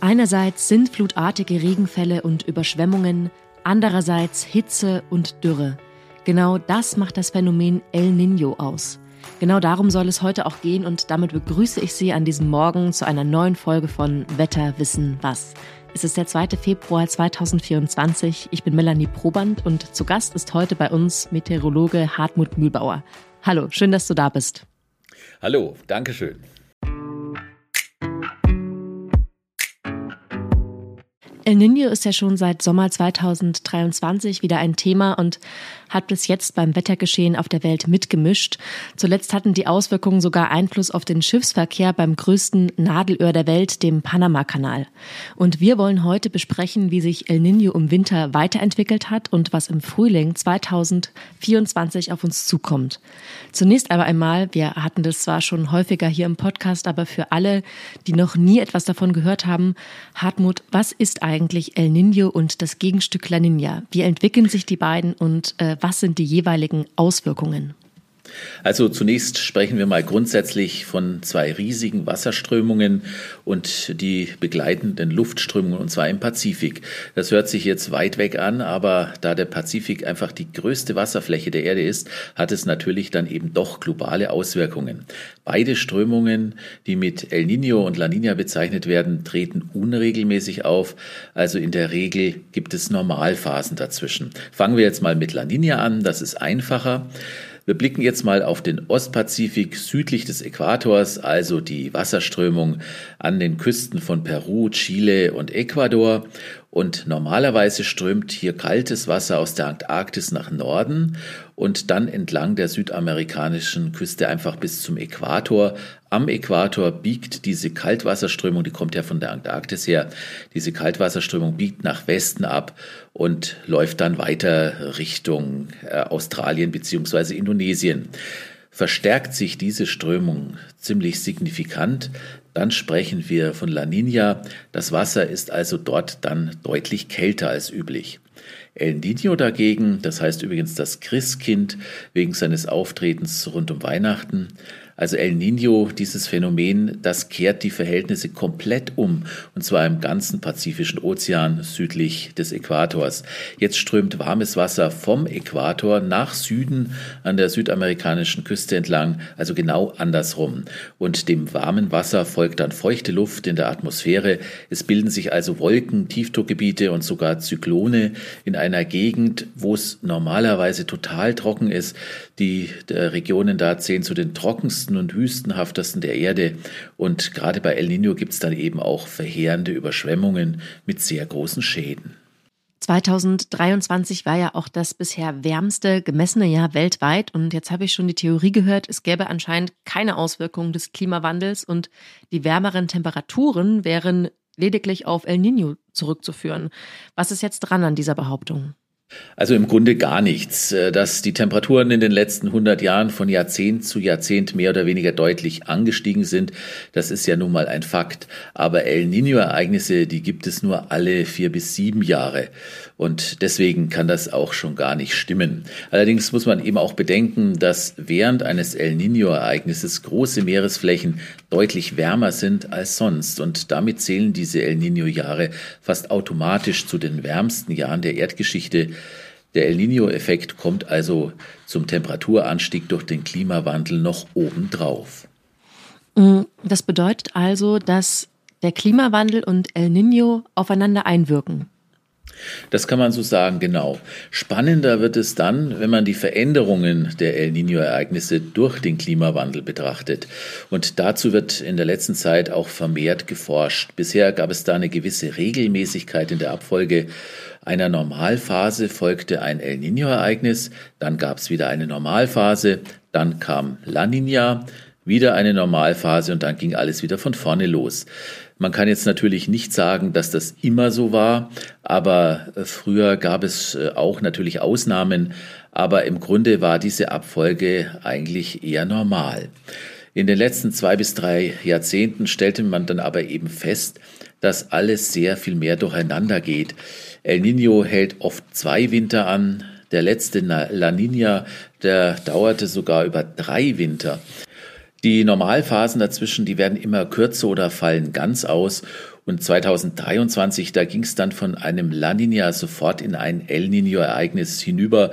Einerseits sind flutartige Regenfälle und Überschwemmungen, andererseits Hitze und Dürre. Genau das macht das Phänomen El Niño aus. Genau darum soll es heute auch gehen und damit begrüße ich Sie an diesem Morgen zu einer neuen Folge von Wetter wissen was. Es ist der 2. Februar 2024. Ich bin Melanie Proband und zu Gast ist heute bei uns Meteorologe Hartmut Mühlbauer. Hallo, schön, dass du da bist. Hallo, danke El Niño ist ja schon seit Sommer 2023 wieder ein Thema und hat bis jetzt beim Wettergeschehen auf der Welt mitgemischt. Zuletzt hatten die Auswirkungen sogar Einfluss auf den Schiffsverkehr beim größten Nadelöhr der Welt, dem Panama-Kanal. Und wir wollen heute besprechen, wie sich El Niño im Winter weiterentwickelt hat und was im Frühling 2024 auf uns zukommt. Zunächst aber einmal, wir hatten das zwar schon häufiger hier im Podcast, aber für alle, die noch nie etwas davon gehört haben, Hartmut, was ist eigentlich El Nino und das Gegenstück La Nina? Wie entwickeln sich die beiden und äh, was sind die jeweiligen Auswirkungen? Also zunächst sprechen wir mal grundsätzlich von zwei riesigen Wasserströmungen und die begleitenden Luftströmungen, und zwar im Pazifik. Das hört sich jetzt weit weg an, aber da der Pazifik einfach die größte Wasserfläche der Erde ist, hat es natürlich dann eben doch globale Auswirkungen. Beide Strömungen, die mit El Niño und La Niña bezeichnet werden, treten unregelmäßig auf. Also in der Regel gibt es Normalphasen dazwischen. Fangen wir jetzt mal mit La Niña an, das ist einfacher. Wir blicken jetzt mal auf den Ostpazifik südlich des Äquators, also die Wasserströmung an den Küsten von Peru, Chile und Ecuador. Und normalerweise strömt hier kaltes Wasser aus der Antarktis nach Norden und dann entlang der südamerikanischen Küste einfach bis zum Äquator. Am Äquator biegt diese Kaltwasserströmung, die kommt ja von der Antarktis her, diese Kaltwasserströmung biegt nach Westen ab und läuft dann weiter Richtung äh, Australien beziehungsweise Indonesien. Verstärkt sich diese Strömung ziemlich signifikant, dann sprechen wir von La Nina. Das Wasser ist also dort dann deutlich kälter als üblich. El Niño dagegen, das heißt übrigens das Christkind wegen seines Auftretens rund um Weihnachten, also El Niño, dieses Phänomen, das kehrt die Verhältnisse komplett um, und zwar im ganzen Pazifischen Ozean südlich des Äquators. Jetzt strömt warmes Wasser vom Äquator nach Süden an der südamerikanischen Küste entlang, also genau andersrum. Und dem warmen Wasser folgt dann feuchte Luft in der Atmosphäre. Es bilden sich also Wolken, Tiefdruckgebiete und sogar Zyklone in einer Gegend, wo es normalerweise total trocken ist. Die Regionen da zählen zu den trockensten trockensten und wüstenhaftesten der Erde. Und gerade bei El Nino gibt es dann eben auch verheerende Überschwemmungen mit sehr großen Schäden. 2023 war ja auch das bisher wärmste gemessene Jahr weltweit und jetzt habe ich schon die Theorie gehört, es gäbe anscheinend keine Auswirkungen des Klimawandels und die wärmeren Temperaturen wären lediglich auf El Nino zurückzuführen. Was ist jetzt dran an dieser Behauptung? Also im Grunde gar nichts. Äh, dass die Temperaturen in den letzten 100 Jahren von Jahrzehnt zu Jahrzehnt mehr oder weniger deutlich angestiegen sind, das ist ja nun mal ein Fakt. Aber El Niño-Ereignisse, die gibt es nur alle vier bis sieben Jahre. Und deswegen kann das auch schon gar nicht stimmen. Allerdings muss man eben auch bedenken, dass während eines El Niño-Ereignisses große Meeresflächen deutlich wärmer sind als sonst. Und damit zählen diese El Niño-Jahre fast automatisch zu den wärmsten Jahren der Erdgeschichte. Der El Niño-Effekt kommt also zum Temperaturanstieg durch den Klimawandel noch obendrauf. Mm, das bedeutet also, dass der Klimawandel und El Niño aufeinander einwirken. Das kann man so sagen, genau. Spannender wird es dann, wenn man die Veränderungen der El Niño-Ereignisse durch den Klimawandel betrachtet. Und dazu wird in der letzten Zeit auch vermehrt geforscht. Bisher gab es da eine gewisse Regelmäßigkeit in der Abfolge. Einer Normalphase folgte ein El Niño-Ereignis, dann gab es wieder eine Normalphase, dann kam La Niña, wieder eine Normalphase und dann ging alles wieder von vorne los. Man kann jetzt natürlich nicht sagen, dass das immer so war, aber äh, früher gab es äh, auch natürlich Ausnahmen, aber im Grunde war diese Abfolge eigentlich eher normal. In den letzten zwei bis drei Jahrzehnten stellte man dann aber eben fest, dass alles sehr viel mehr durcheinander geht. El Nino hält oft zwei Winter an, der letzte La Nina, der dauerte sogar über drei Winter. Die Normalphasen dazwischen, die werden immer kürzer oder fallen ganz aus. Und 2023, da ging es dann von einem La Nina sofort in ein El Nino-Ereignis hinüber.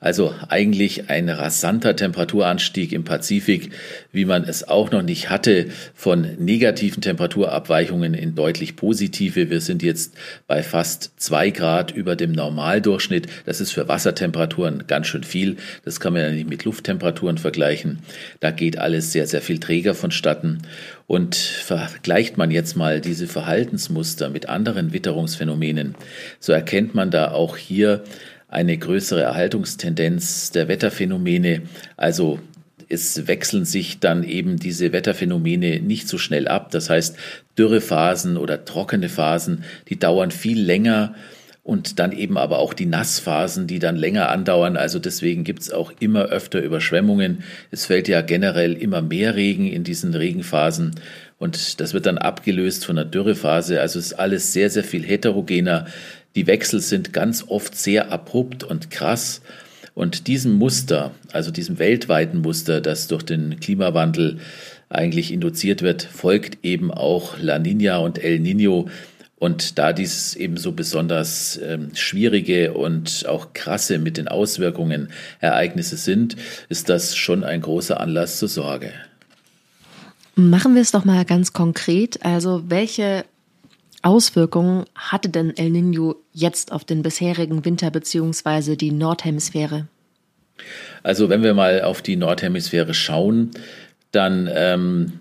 Also eigentlich ein rasanter Temperaturanstieg im Pazifik, wie man es auch noch nicht hatte, von negativen Temperaturabweichungen in deutlich positive. Wir sind jetzt bei fast zwei Grad über dem Normaldurchschnitt. Das ist für Wassertemperaturen ganz schön viel. Das kann man ja nicht mit Lufttemperaturen vergleichen. Da geht alles sehr, sehr viel träger vonstatten. Und vergleicht man jetzt mal diese Verhaltensmuster mit anderen Witterungsphänomenen, so erkennt man da auch hier eine größere Erhaltungstendenz der Wetterphänomene. Also es wechseln sich dann eben diese Wetterphänomene nicht so schnell ab. Das heißt, Dürrephasen oder trockene Phasen, die dauern viel länger und dann eben aber auch die Nassphasen, die dann länger andauern. Also deswegen gibt's auch immer öfter Überschwemmungen. Es fällt ja generell immer mehr Regen in diesen Regenphasen und das wird dann abgelöst von einer Dürrephase. Also ist alles sehr, sehr viel heterogener. Die Wechsel sind ganz oft sehr abrupt und krass. Und diesem Muster, also diesem weltweiten Muster, das durch den Klimawandel eigentlich induziert wird, folgt eben auch La Nina und El Nino, und da dies eben so besonders ähm, schwierige und auch krasse mit den Auswirkungen Ereignisse sind, ist das schon ein großer Anlass zur Sorge. Machen wir es doch mal ganz konkret. Also welche Auswirkungen hatte denn El Nino jetzt auf den bisherigen Winter bzw. die Nordhemisphäre? Also wenn wir mal auf die Nordhemisphäre schauen, dann ähm,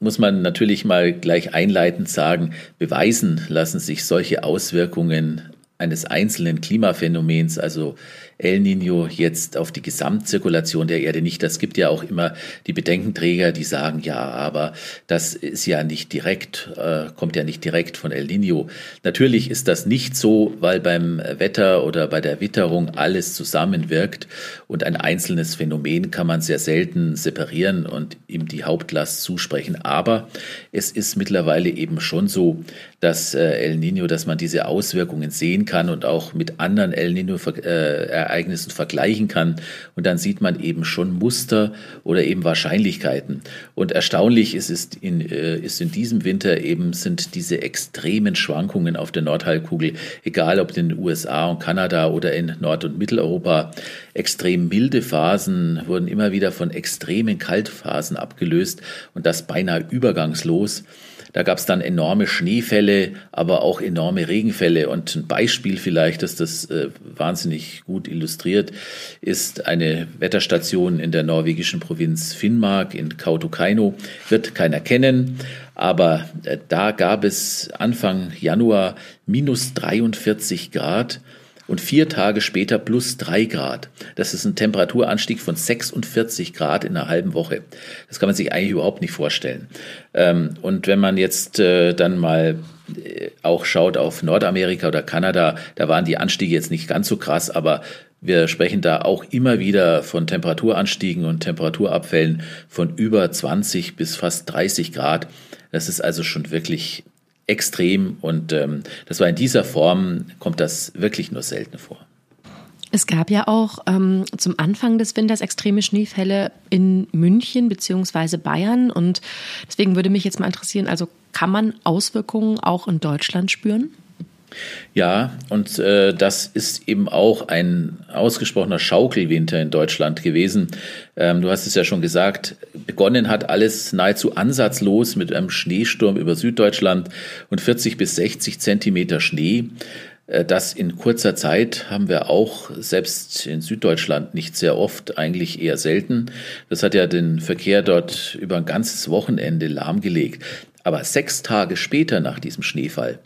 muss man natürlich mal gleich einleitend sagen, beweisen lassen sich solche Auswirkungen eines einzelnen Klimaphänomens, also El Nino jetzt auf die Gesamtzirkulation der Erde nicht. Das gibt ja auch immer die Bedenkenträger, die sagen, ja, aber das ist ja nicht direkt, äh, kommt ja nicht direkt von El Nino. Natürlich ist das nicht so, weil beim Wetter oder bei der Witterung alles zusammenwirkt und ein einzelnes Phänomen kann man sehr selten separieren und ihm die Hauptlast zusprechen. Aber es ist mittlerweile eben schon so, dass äh, El Nino, dass man diese Auswirkungen sehen kann und auch mit anderen El Nino äh, Ereignissen vergleichen kann. Und dann sieht man eben schon Muster oder eben Wahrscheinlichkeiten. Und erstaunlich ist es in, äh, ist in diesem Winter eben sind diese extremen Schwankungen auf der Nordhalbkugel, egal ob in den USA und Kanada oder in Nord- und Mitteleuropa, extrem milde Phasen wurden immer wieder von extremen Kaltphasen abgelöst und das beinahe übergangslos. Da gab es dann enorme Schneefälle, aber auch enorme Regenfälle. Und ein Beispiel vielleicht, das das äh, wahnsinnig gut illustriert, ist eine Wetterstation in der norwegischen Provinz Finnmark in Kautokeino. Wird keiner kennen, aber äh, da gab es Anfang Januar minus 43 Grad und vier Tage später plus drei Grad. Das ist ein Temperaturanstieg von 46 Grad in einer halben Woche. Das kann man sich eigentlich überhaupt nicht vorstellen. Ähm, und wenn man jetzt äh, dann mal äh, auch schaut auf Nordamerika oder Kanada, da waren die Anstiege jetzt nicht ganz so krass, aber wir sprechen da auch immer wieder von Temperaturanstiegen und Temperaturabfällen von über 20 bis fast 30 Grad. Das ist also schon wirklich extrem und ähm, das war in dieser Form, kommt das wirklich nur selten vor. Es gab ja auch ähm, zum Anfang des Winters extreme Schneefälle in München beziehungsweise Bayern und deswegen würde mich jetzt mal interessieren, also kann man Auswirkungen auch in Deutschland spüren? Ja, und äh, das ist eben auch ein ausgesprochener Schaukelwinter in Deutschland gewesen. Ähm, du hast es ja schon gesagt, begonnen hat alles nahezu ansatzlos mit einem Schneesturm über Süddeutschland und 40 bis 60 Zentimeter Schnee. Äh, das in kurzer Zeit haben wir auch selbst in Süddeutschland nicht sehr oft, eigentlich eher selten. Das hat ja den Verkehr dort über ein ganzes Wochenende lahmgelegt. Aber sechs Tage später nach diesem Schneefall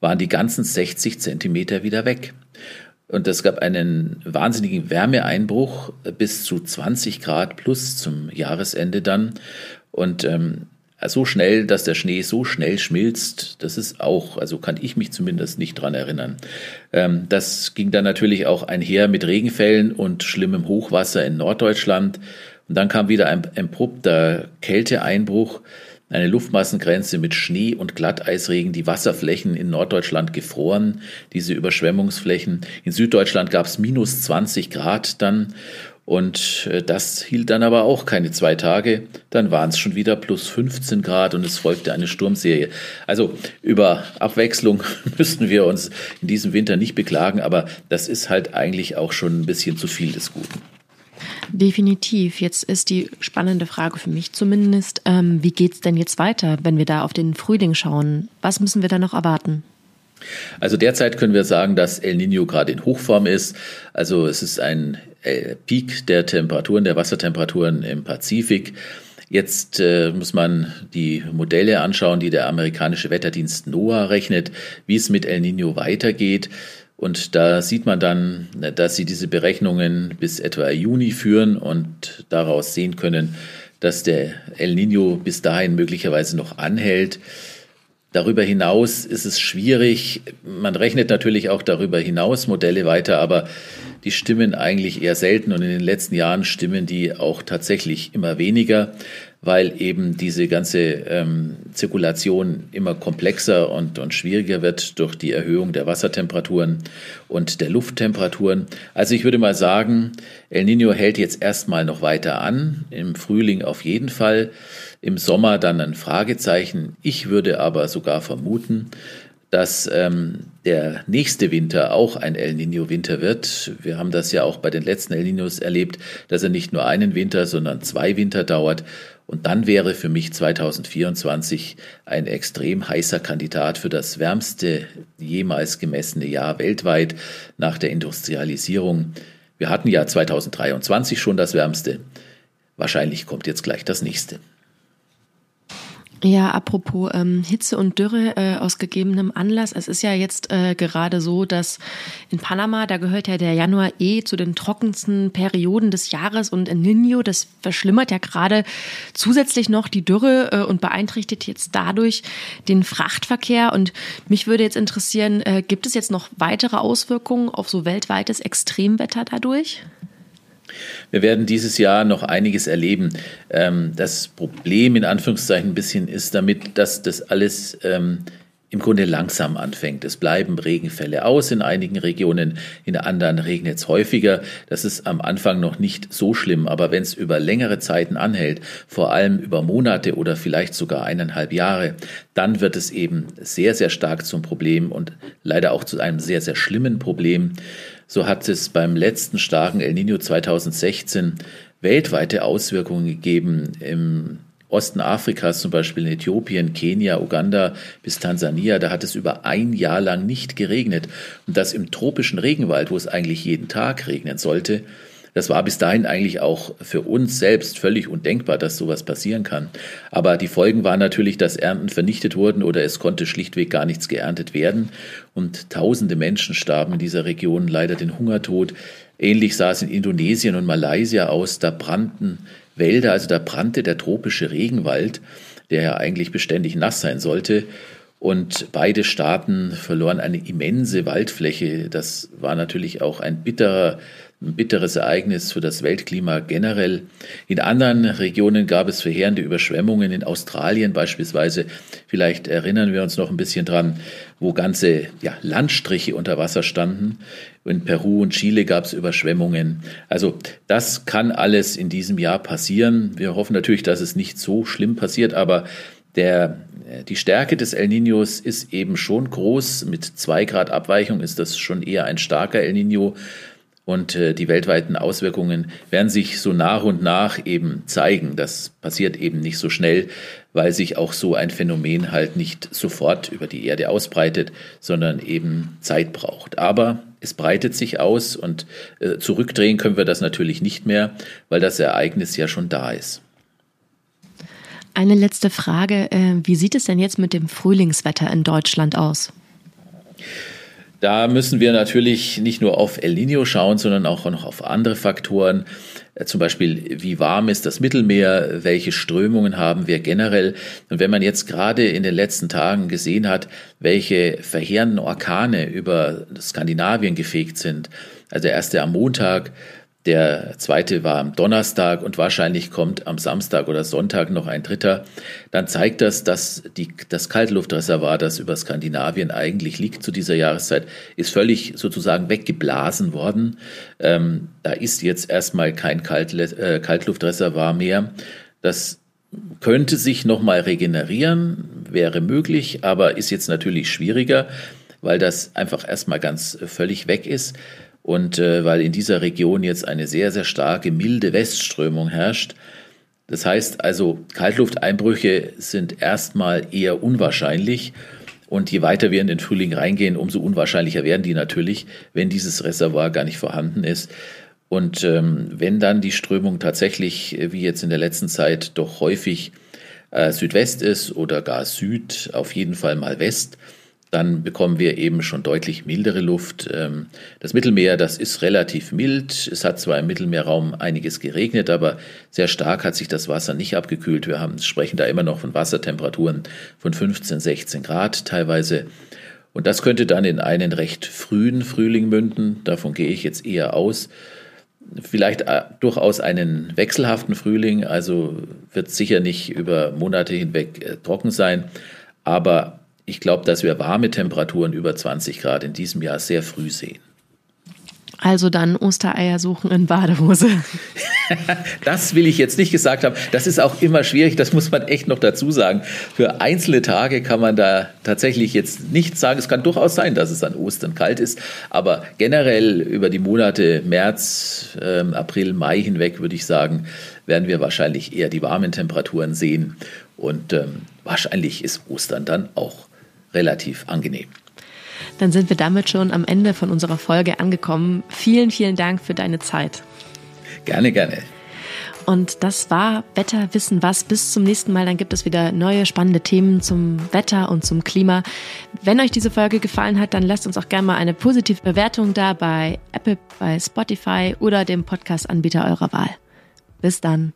waren die ganzen 60 Zentimeter wieder weg. Und es gab einen wahnsinnigen Wärmeeinbruch bis zu 20 Grad plus zum Jahresende dann. Und ähm, so schnell, dass der Schnee so schnell schmilzt, das ist auch, also kann ich mich zumindest nicht dran erinnern. Ähm, das ging dann natürlich auch einher mit Regenfällen und schlimmem Hochwasser in Norddeutschland. Und dann kam wieder ein abrupter Kälteeinbruch eine Luftmassengrenze mit Schnee und Glatteisregen, die Wasserflächen in Norddeutschland gefroren, diese Überschwemmungsflächen. In Süddeutschland gab es minus 20 Grad dann Und äh, das hielt dann aber auch keine zwei Tage. Dann waren es schon wieder plus 15 Grad und es folgte eine Sturmserie. Also über Abwechslung müssten wir uns in diesem Winter nicht beklagen, aber das ist halt eigentlich auch schon ein bisschen zu viel des Guten. Definitiv. Jetzt ist die spannende Frage für mich zumindest, ähm, wie es denn jetzt weiter, wenn wir da auf den Frühling schauen? Was müssen wir da noch erwarten? Also derzeit können wir sagen, dass El Nino gerade in Hochform ist. Also es ist ein äh, Peak der Temperaturen, der Wassertemperaturen im Pazifik. Jetzt äh, muss man die Modelle anschauen, die der amerikanische Wetterdienst NOAA rechnet, wie es mit El Nino weitergeht. Und da sieht man dann, dass sie diese Berechnungen bis etwa Juni führen und daraus sehen können, dass der El Nino bis dahin möglicherweise noch anhält. Darüber hinaus ist es schwierig. Man rechnet natürlich auch darüber hinaus Modelle weiter, aber die stimmen eigentlich eher selten und in den letzten Jahren stimmen die auch tatsächlich immer weniger, weil eben diese ganze ähm, Zirkulation immer komplexer und, und schwieriger wird durch die Erhöhung der Wassertemperaturen und der Lufttemperaturen. Also ich würde mal sagen, El Nino hält jetzt erstmal noch weiter an, im Frühling auf jeden Fall im Sommer dann ein Fragezeichen. Ich würde aber sogar vermuten, dass ähm, der nächste Winter auch ein El Nino-Winter wird. Wir haben das ja auch bei den letzten El Ninos erlebt, dass er nicht nur einen Winter, sondern zwei Winter dauert. Und dann wäre für mich 2024 ein extrem heißer Kandidat für das wärmste jemals gemessene Jahr weltweit nach der Industrialisierung. Wir hatten ja 2023 schon das wärmste. Wahrscheinlich kommt jetzt gleich das nächste. Ja, apropos ähm, Hitze und Dürre äh, aus gegebenem Anlass. Es ist ja jetzt äh, gerade so, dass in Panama, da gehört ja der Januar eh zu den trockensten Perioden des Jahres und in Nino, das verschlimmert ja gerade zusätzlich noch die Dürre äh, und beeinträchtigt jetzt dadurch den Frachtverkehr. Und mich würde jetzt interessieren, äh, gibt es jetzt noch weitere Auswirkungen auf so weltweites Extremwetter dadurch? Wir werden dieses Jahr noch einiges erleben. Ähm, das Problem in Anführungszeichen ein bisschen ist damit, dass das alles ähm, im Grunde langsam anfängt. Es bleiben Regenfälle aus in einigen Regionen, in anderen regnet es häufiger. Das ist am Anfang noch nicht so schlimm, aber wenn es über längere Zeiten anhält, vor allem über Monate oder vielleicht sogar eineinhalb Jahre, dann wird es eben sehr, sehr stark zum Problem und leider auch zu einem sehr, sehr schlimmen Problem. So hat es beim letzten starken El Nino 2016 weltweite Auswirkungen gegeben. Im Osten Afrikas, zum Beispiel in Äthiopien, Kenia, Uganda bis Tansania, da hat es über ein Jahr lang nicht geregnet. Und das im tropischen Regenwald, wo es eigentlich jeden Tag regnen sollte. Das war bis dahin eigentlich auch für uns selbst völlig undenkbar, dass sowas passieren kann. Aber die Folgen waren natürlich, dass Ernten vernichtet wurden oder es konnte schlichtweg gar nichts geerntet werden. Und tausende Menschen starben in dieser Region leider den Hungertod. Ähnlich sah es in Indonesien und Malaysia aus. Da brannten Wälder, also da brannte der tropische Regenwald, der ja eigentlich beständig nass sein sollte. Und beide Staaten verloren eine immense Waldfläche. Das war natürlich auch ein bitterer ein bitteres Ereignis für das Weltklima generell. In anderen Regionen gab es verheerende Überschwemmungen, in Australien beispielsweise. Vielleicht erinnern wir uns noch ein bisschen dran, wo ganze ja, Landstriche unter Wasser standen. In Peru und Chile gab es Überschwemmungen. Also das kann alles in diesem Jahr passieren. Wir hoffen natürlich, dass es nicht so schlimm passiert, aber der, die Stärke des El Niños ist eben schon groß. Mit zwei Grad Abweichung ist das schon eher ein starker El Niño. Und äh, die weltweiten Auswirkungen werden sich so nach und nach eben zeigen. Das passiert eben nicht so schnell, weil sich auch so ein Phänomen halt nicht sofort über die Erde ausbreitet, sondern eben Zeit braucht. Aber es breitet sich aus und äh, zurückdrehen können wir das natürlich nicht mehr, weil das Ereignis ja schon da ist. Eine letzte Frage. Äh, wie sieht es denn jetzt mit dem Frühlingswetter in Deutschland aus? Da müssen wir natürlich nicht nur auf El Nino schauen, sondern auch noch auf andere Faktoren. Äh, zum Beispiel, wie warm ist das Mittelmeer? Welche Strömungen haben wir generell? Und wenn man jetzt gerade in den letzten Tagen gesehen hat, welche verheerenden Orkane über Skandinavien gefegt sind, also der erste am Montag, Der zweite war am Donnerstag und wahrscheinlich kommt am Samstag oder Sonntag noch ein dritter. Dann zeigt das, dass die, das Kaltluftreservoir, das über Skandinavien eigentlich liegt zu dieser Jahreszeit, ist völlig sozusagen weggeblasen worden. Ähm, da ist jetzt erstmal kein Kalt, äh, Kaltluftreservoir mehr. Das könnte sich nochmal regenerieren, wäre möglich, aber ist jetzt natürlich schwieriger, weil das einfach erstmal ganz völlig weg ist. Und äh, weil in dieser Region jetzt eine sehr, sehr starke milde Westströmung herrscht, das heißt also, Kaltlufteinbrüche sind erstmal eher unwahrscheinlich. Und je weiter wir in den Frühling reingehen, umso unwahrscheinlicher werden die natürlich, wenn dieses Reservoir gar nicht vorhanden ist. Und ähm, wenn dann die Strömung tatsächlich, wie jetzt in der letzten Zeit, doch häufig äh, Südwest ist oder gar Süd, auf jeden Fall mal West, dann bekommen wir eben schon deutlich mildere Luft. Ähm, das Mittelmeer, das ist relativ mild. Es hat zwar im Mittelmeerraum einiges geregnet, aber sehr stark hat sich das Wasser nicht abgekühlt. Wir haben, sprechen da immer noch von Wassertemperaturen von 15, 16 Grad teilweise. Und das könnte dann in einen recht frühen Frühling münden. Davon gehe ich jetzt eher aus. Vielleicht äh, durchaus einen wechselhaften Frühling, also wird sicher nicht über Monate hinweg äh, trocken sein, aber ich glaube, dass wir warme Temperaturen über 20 Grad in diesem Jahr sehr früh sehen. Also dann Ostereier suchen in Badehose. das will ich jetzt nicht gesagt haben. Das ist auch immer schwierig, das muss man echt noch dazu sagen. Für einzelne Tage kann man da tatsächlich jetzt nichts sagen. Es kann durchaus sein, dass es an Ostern kalt ist, aber generell über die Monate März, äh, April, Mai hinweg würde ich sagen, werden wir wahrscheinlich eher die warmen Temperaturen sehen und ähm, wahrscheinlich ist Ostern dann auch relativ angenehm. Dann sind wir damit schon am Ende von unserer Folge angekommen. Vielen, vielen Dank für deine Zeit. Gerne, gerne. Und das war Wetter wissen was. Bis zum nächsten Mal. Dann gibt es wieder neue spannende Themen zum Wetter und zum Klima. Wenn euch diese Folge gefallen hat, dann lasst uns auch gerne mal eine positive Bewertung da bei Apple, bei Spotify oder dem Podcast-Anbieter eurer Wahl. Bis dann.